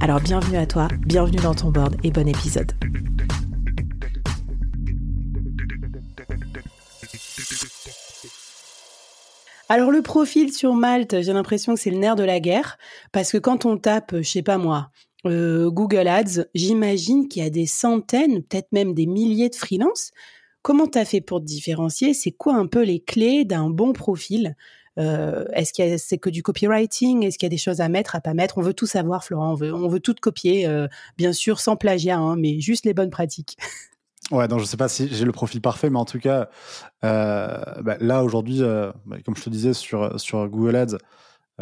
Alors bienvenue à toi, bienvenue dans ton board et bon épisode. Alors le profil sur Malte, j'ai l'impression que c'est le nerf de la guerre, parce que quand on tape, je sais pas moi, euh, Google Ads, j'imagine qu'il y a des centaines, peut-être même des milliers de freelances. Comment tu as fait pour te différencier? C'est quoi un peu les clés d'un bon profil? Euh, est-ce que c'est que du copywriting? Est-ce qu'il y a des choses à mettre, à pas mettre? On veut tout savoir, Florent. On veut, tout copier, euh, bien sûr, sans plagiat, hein, mais juste les bonnes pratiques. Ouais, donc je sais pas si j'ai le profil parfait, mais en tout cas, euh, bah, là aujourd'hui, bah, comme je te disais sur, Google Ads,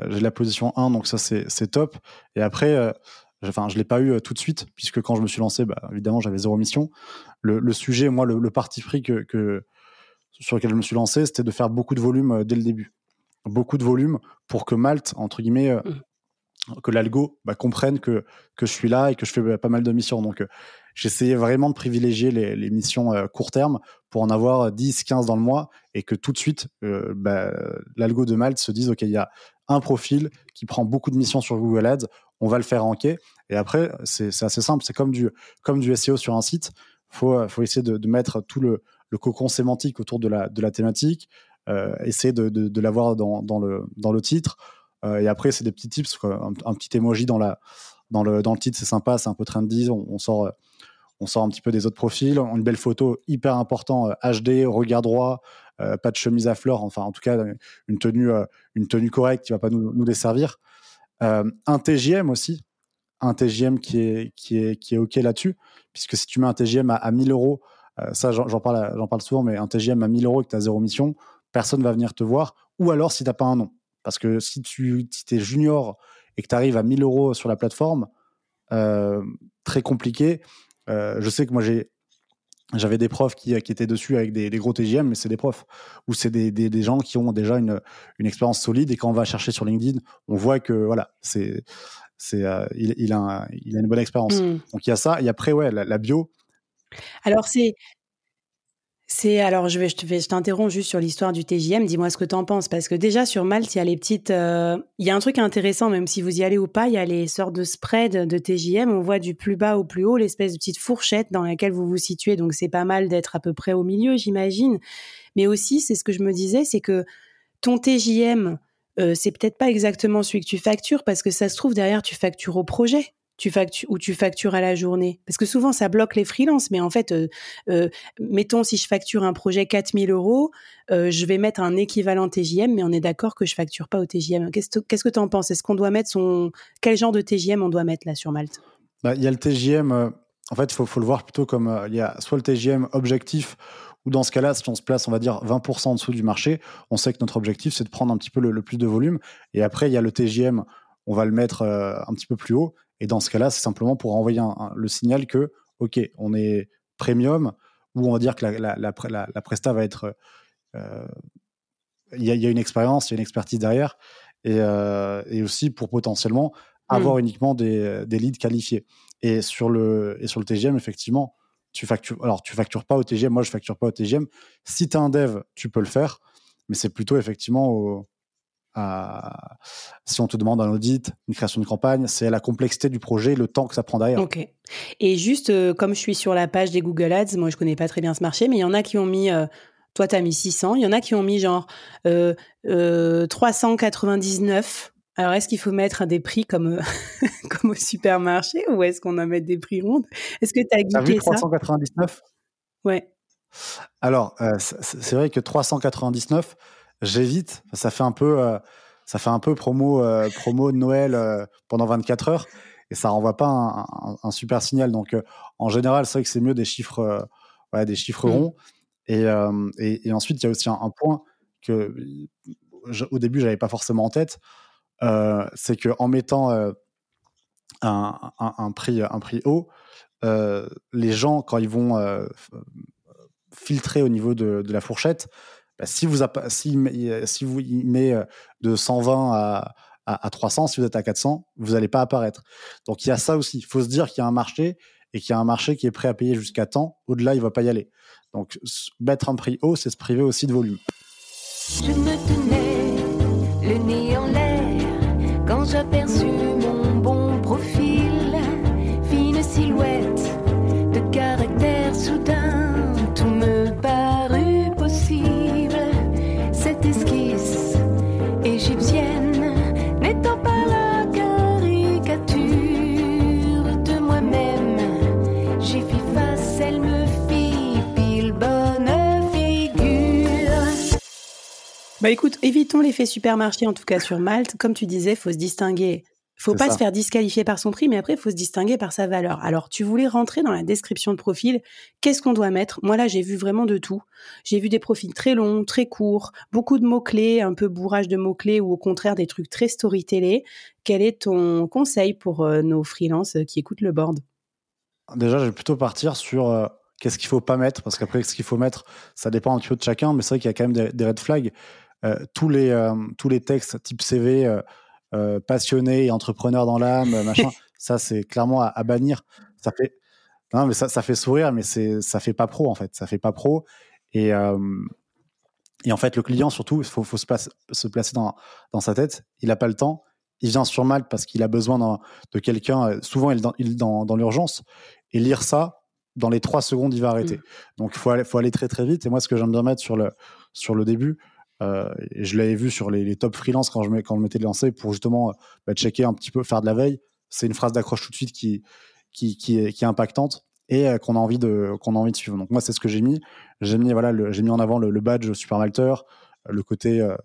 j'ai la position 1, donc ça c'est top. Et après, enfin, je l'ai pas eu tout de suite, puisque quand je me suis lancé, bah, évidemment, j'avais zéro mission. Le, sujet, moi, le, parti pris que, sur lequel je me suis lancé, c'était de faire beaucoup de volume dès le début beaucoup de volume pour que Malte, entre guillemets, euh, mmh. que l'algo bah, comprenne que, que je suis là et que je fais bah, pas mal de missions. Donc, euh, j'essayais vraiment de privilégier les, missions euh, court terme pour en avoir 10, 15 dans le mois et que tout de suite, bah, l'algo de Malte se dise, OK, il y a un profil qui prend beaucoup de missions sur Google Ads, on va le faire ranker. Et après, c'est assez simple, c'est comme du, comme du SEO sur un site. Il faut, faut essayer de, mettre tout le, le cocon sémantique autour de la, de la thématique, euh, essayer de, de, l'avoir dans, dans, le, dans le titre. Euh, et après, c'est des petits tips, Un, petit emoji dans, la, dans, le, dans le titre, c'est sympa, c'est un peu trendy. On, on, sort, on sort un petit peu des autres profils. Une belle photo, hyper important, HD, euh, regard droit, pas de chemise à fleurs, enfin, en tout cas, une tenue, une tenue correcte qui va pas nous, nous desservir. un TGM aussi, un TGM qui est, qui est, qui est OK là-dessus, puisque si tu mets un TGM à, à 1000 euros, ça j'en parle, parle souvent, mais un TGM à 1000 euros et que tu as zéro mission, personne va venir te voir, ou alors si tu n'as pas un nom. Parce que si tu es junior et que tu arrives à 1000 euros sur la plateforme, euh, très compliqué. Euh, je sais que moi, j'ai j'avais des profs qui, qui, étaient dessus avec des, gros TGM, mais c'est des profs ou c'est des, des, gens qui ont déjà une, une, expérience solide et quand on va chercher sur LinkedIn, on voit que voilà, c'est c'est euh, il, il, a il a une bonne expérience. Mmh. Donc il y a ça et après ouais la, la bio. Alors c'est c'est alors je vais te je t'interromps juste sur l'histoire du TJM. Dis-moi ce que tu en penses parce que déjà sur Malte il y a les petites euh, il y a un truc intéressant même si vous y allez ou pas il y a les sortes de spread de TJM. On voit du plus bas au plus haut l'espèce de petite fourchette dans laquelle vous vous situez donc c'est pas mal d'être à peu près au milieu j'imagine. Mais aussi c'est ce que je me disais c'est que ton TJM euh, c'est peut-être pas exactement celui que tu factures parce que ça se trouve derrière tu factures au projet tu ou tu factures à la journée Parce que souvent, ça bloque les freelances. Mais en fait, euh, euh, mettons, si je facture un projet 4000 euros, euh, je vais mettre un équivalent TJM, mais on est d'accord que je facture pas au TJM. Qu'est-ce que tu en penses? Est-ce qu'on doit mettre son... Quel genre de TJM on doit mettre là sur Malte? Bah, Il y a le TJM, en fait, il faut, faut, le voir plutôt comme, il y a soit le TJM objectif, ou dans ce cas-là, si on se place, on va dire, 20% en dessous du marché, on sait que notre objectif, c'est de prendre un petit peu le, le, plus de volume. Et après, il y a le TJM, on va le mettre un petit peu plus haut. Et dans ce cas-là, c'est simplement pour envoyer le signal que, OK, on est premium, ou on va dire que la, la, la, la presta va être. Euh, il y, y, a une expérience, il y a une expertise derrière, et, euh, et aussi pour potentiellement avoir mmh. uniquement des, des, leads qualifiés. Et sur le, et sur le TGM, effectivement, tu factures, alors tu factures pas au TGM, moi je facture pas au TGM. Si tu as un dev, tu peux le faire, mais c'est plutôt effectivement au, si on te demande un audit, une création de campagne, c'est la complexité du projet, le temps que ça prend derrière. Ok. Et juste, euh, comme je suis sur la page des Google Ads, moi je connais pas très bien ce marché, mais il y en a qui ont mis, euh, toi tu as mis 600, il y en a qui ont mis genre 399 Alors, est-ce qu'il faut mettre des prix comme, comme au supermarché ou est-ce qu'on doit mettre des prix ronds Est-ce que tu as T'as vu 399 Ouais. Alors, c'est vrai que 399, j'évite. Ça fait un peu, ça fait un peu promo, promo de Noël pendant 24 heures et ça renvoie pas un, super signal. Donc, en général, c'est vrai que c'est mieux des chiffres, des chiffres mmh. ronds. Et, et, ensuite, il y a aussi un, point que au début, j'avais pas forcément en tête. c'est que en mettant un, un, prix, un prix haut, les gens, quand ils vont filtrer au niveau de, de la fourchette, si vous si, si vous met de 120 à, à, 300, si vous êtes à 400, vous n'allez pas apparaître. Donc il y a ça aussi. Il faut se dire qu'il y a un marché et qu'il y a un marché qui est prêt à payer jusqu'à temps. Au-delà, il ne va pas y aller. Donc mettre un prix haut, c'est se priver aussi de volume. Je Bah écoute, évitons l'effet supermarché, en tout cas sur Malte. Comme tu disais, faut se distinguer. Faut pas se faire disqualifier par son prix, mais après, il faut se distinguer par sa valeur. Alors, tu voulais rentrer dans la description de profil. Qu'est-ce qu'on doit mettre? Moi, là, j'ai vu vraiment de tout. J'ai vu des profils très longs, très courts, beaucoup de mots-clés, un peu bourrage de mots-clés ou au contraire des trucs très storytellés. Quel est ton conseil pour euh, nos freelances qui écoutent le board? Déjà, je vais plutôt partir sur euh, qu'est-ce qu'il faut pas mettre, parce qu'après, ce qu'il faut mettre, ça dépend un petit peu de chacun, mais c'est vrai qu'il y a quand même des red flags. Euh, tous, les, euh, tous les textes type CV, euh, passionné et entrepreneur dans l'âme, machin, ça c'est clairement à, bannir. Ça fait, non, mais ça, ça fait sourire, mais c'est, ça fait pas pro en fait. Ça fait pas pro. Et, et en fait, le client, surtout, il faut, faut se, placer, se placer dans, dans sa tête. Il n'a pas le temps. Il vient sur Malte parce qu'il a besoin de quelqu'un. Souvent, il est dans, dans, dans l'urgence. Et lire ça, dans les trois secondes, il va arrêter. Mmh. Donc, il faut aller, faut aller très, très vite. Et moi, ce que j'aime bien mettre sur le, sur le début, je l'avais vu sur les, top freelance quand je, quand je m'étais lancé pour justement bah, checker un petit peu, faire de la veille. C'est une phrase d'accroche tout de suite qui, est, impactante et euh, qu'on a envie de suivre. Donc moi c'est ce que j'ai mis. J'ai mis voilà mis en avant le, badge Super Malter, le côté euh,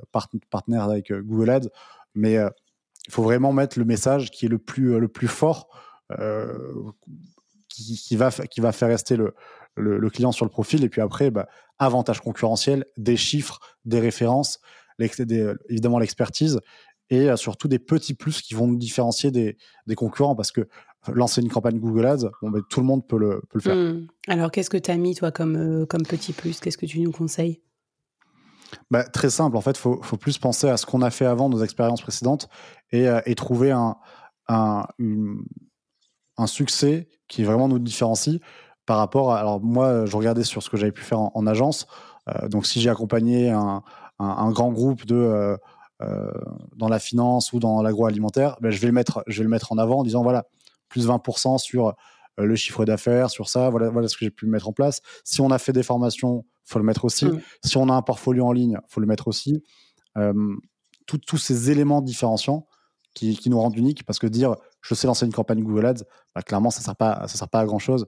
partenaire avec Google Ads, mais il faut vraiment mettre le message qui est le plus le fort, qui va faire rester le, le, client sur le profil. Et puis après, bah, avantage concurrentiel, des chiffres, des références, évidemment l'expertise et euh, surtout des petits plus qui vont nous différencier des, concurrents parce que lancer une campagne Google Ads, bon, ben, tout le monde peut le, faire. Hmm. Alors, qu'est-ce que tu as mis, toi, comme, euh, comme petit plus? Qu'est-ce que tu nous conseilles? Bah, Très simple. En fait, il faut, plus penser à ce qu'on a fait avant, nos expériences précédentes, et, euh, trouver un, un, un, succès qui vraiment nous différencie par rapport à. Alors, moi, je regardais sur ce que j'avais pu faire en, agence. Euh, donc, si j'ai accompagné un, grand groupe de. Euh, euh, dans la finance ou dans l'agroalimentaire, ben, je, vais le mettre, je vais le mettre en avant en disant voilà, plus 20% sur le chiffre d'affaires, sur ça, voilà, voilà ce que j'ai pu mettre en place. Si on a fait des formations, faut le mettre aussi. Mmh. Si on a un portfolio en ligne, faut le mettre aussi. tous ces éléments différenciants qui, nous rendent uniques, parce que dire je sais lancer une campagne Google Ads, bah, clairement, ça ne sert, pas, ça sert pas à grand chose.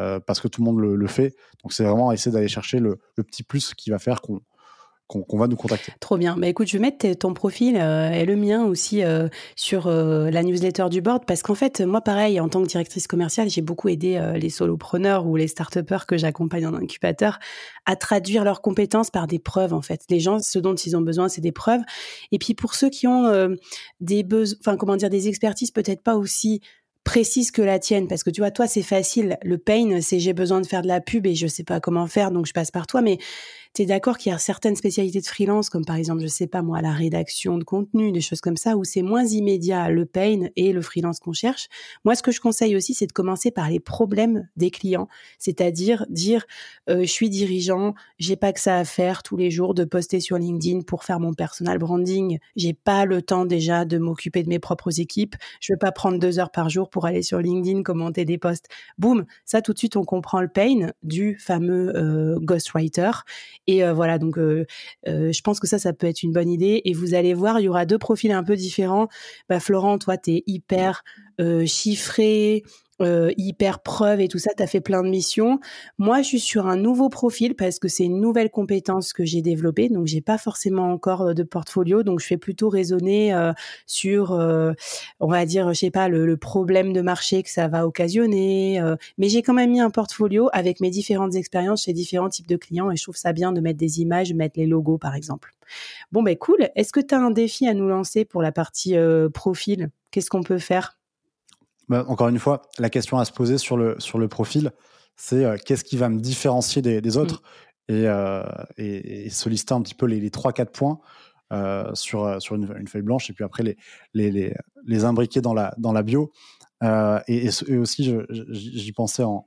Euh, parce que tout le monde le, fait. Donc c'est vraiment essayer d'aller chercher le, petit plus qui va faire qu'on va nous contacter. Trop bien. Bah écoute, je vais mettre ton profil euh, et le mien aussi euh, sur la newsletter du board parce qu'en fait, moi pareil, en tant que directrice commerciale, j'ai beaucoup aidé les solopreneurs ou les start que j'accompagne en incubateur à traduire leurs compétences par des preuves en fait. Les gens, ce dont ils ont besoin, c'est des preuves. Et puis pour ceux qui ont des comment dire, des expertises peut-être pas aussi précise que la tienne parce que tu vois toi c'est facile. Le pain c'est j'ai besoin de faire de la pub et je sais pas comment faire donc je passe par toi mais tu es d'accord qu'il y a certaines spécialités de freelance, comme par exemple, je sais pas moi, la rédaction de contenu, des choses comme ça, où c'est moins immédiat le pain et le freelance qu'on cherche. Moi, ce que je conseille aussi, c'est de commencer par les problèmes des clients, c'est-à-dire dire, euh, je suis dirigeant, j'ai pas que ça à faire tous les jours de poster sur LinkedIn pour faire mon personal branding, j'ai pas le temps déjà de m'occuper de mes propres équipes, je veux pas prendre deux heures par jour pour aller sur LinkedIn commenter des posts. Boum, ça tout de suite on comprend le pain du fameux euh, ghostwriter Et voilà, donc je pense que ça, ça peut être une bonne idée. Et vous allez voir, il y aura deux profils un peu différents. Bah, Florent, toi, tu es hyper chiffré, euh, hyper preuve et tout ça, tu as fait plein de missions. Moi, je suis sur un nouveau profil parce que c'est une nouvelle compétence que j'ai développée, donc j'ai pas forcément encore euh, de portfolio, donc je fais plutôt raisonner euh, sur, on va dire, je sais pas, le, problème de marché que ça va occasionner. mais j'ai quand même mis un portfolio avec mes différentes expériences chez différents types de clients et je trouve ça bien de mettre des images, mettre les logos par exemple. Bon, ben cool. Est-ce que tu as un défi à nous lancer pour la partie profil? Qu'est-ce qu'on peut faire? Bah, encore une fois, la question à se poser sur le, sur le profil, c'est euh, qu'est-ce qui va me différencier des, des autres mmh. et, euh, et, lister un petit peu les, les 3-4 points euh, sur, euh, sur une, une, feuille blanche et puis après les, les, les, les imbriquer dans la, dans la bio. Et, et, aussi, j'y pensais en,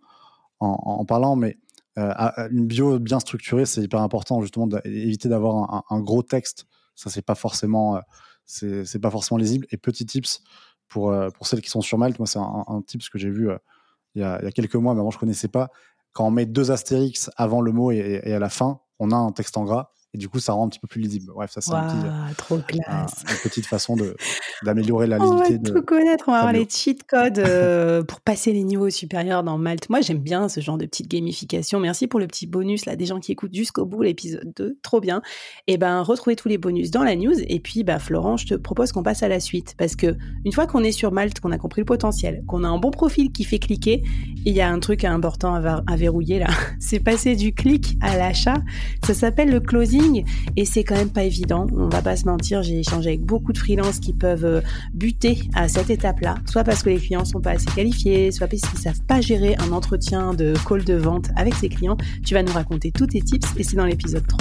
en, en, parlant, mais une bio bien structurée, c'est hyper important justement d'éviter d'avoir un, un, gros texte. Ça, c'est pas forcément, c'est pas forcément lisible. Et petit tips, pour, euh, pour celles qui sont sur Malte, moi, c'est un, un type que j'ai vu euh, il y, a, quelques mois, mais avant, je connaissais pas. Quand on met deux astérix avant le mot et à la fin, on a un texte en gras et du coup ça rend un petit peu plus lisible. Bref, ça c'est wow, un petit, euh, trop classe. Un, une petite façon d'améliorer la lisibilité. On va de, tout connaître, on va avoir les cheat codes euh, pour passer les niveaux supérieurs dans Malte. Moi j'aime bien ce genre de petite gamification. Merci pour le petit bonus là des gens qui écoutent jusqu'au bout l'épisode 2, trop bien. Et ben retrouvez tous les bonus dans la news et puis bah Florent, je te propose qu'on passe à la suite parce que une fois qu'on est sur Malte, qu'on a compris le potentiel, qu'on a un bon profil qui fait cliquer, il y a un truc important à, à verrouiller là. C'est passer du clic à l'achat. Ça s'appelle le closing et c'est quand même pas évident. On va pas se mentir, j'ai échangé avec beaucoup de freelances qui peuvent euh, buter à cette étape-là, soit parce que les clients sont pas assez qualifiés, soit parce qu'ils savent pas gérer un entretien de call de vente avec ses clients. Tu vas nous raconter tous tes tips et c'est dans l'épisode 3.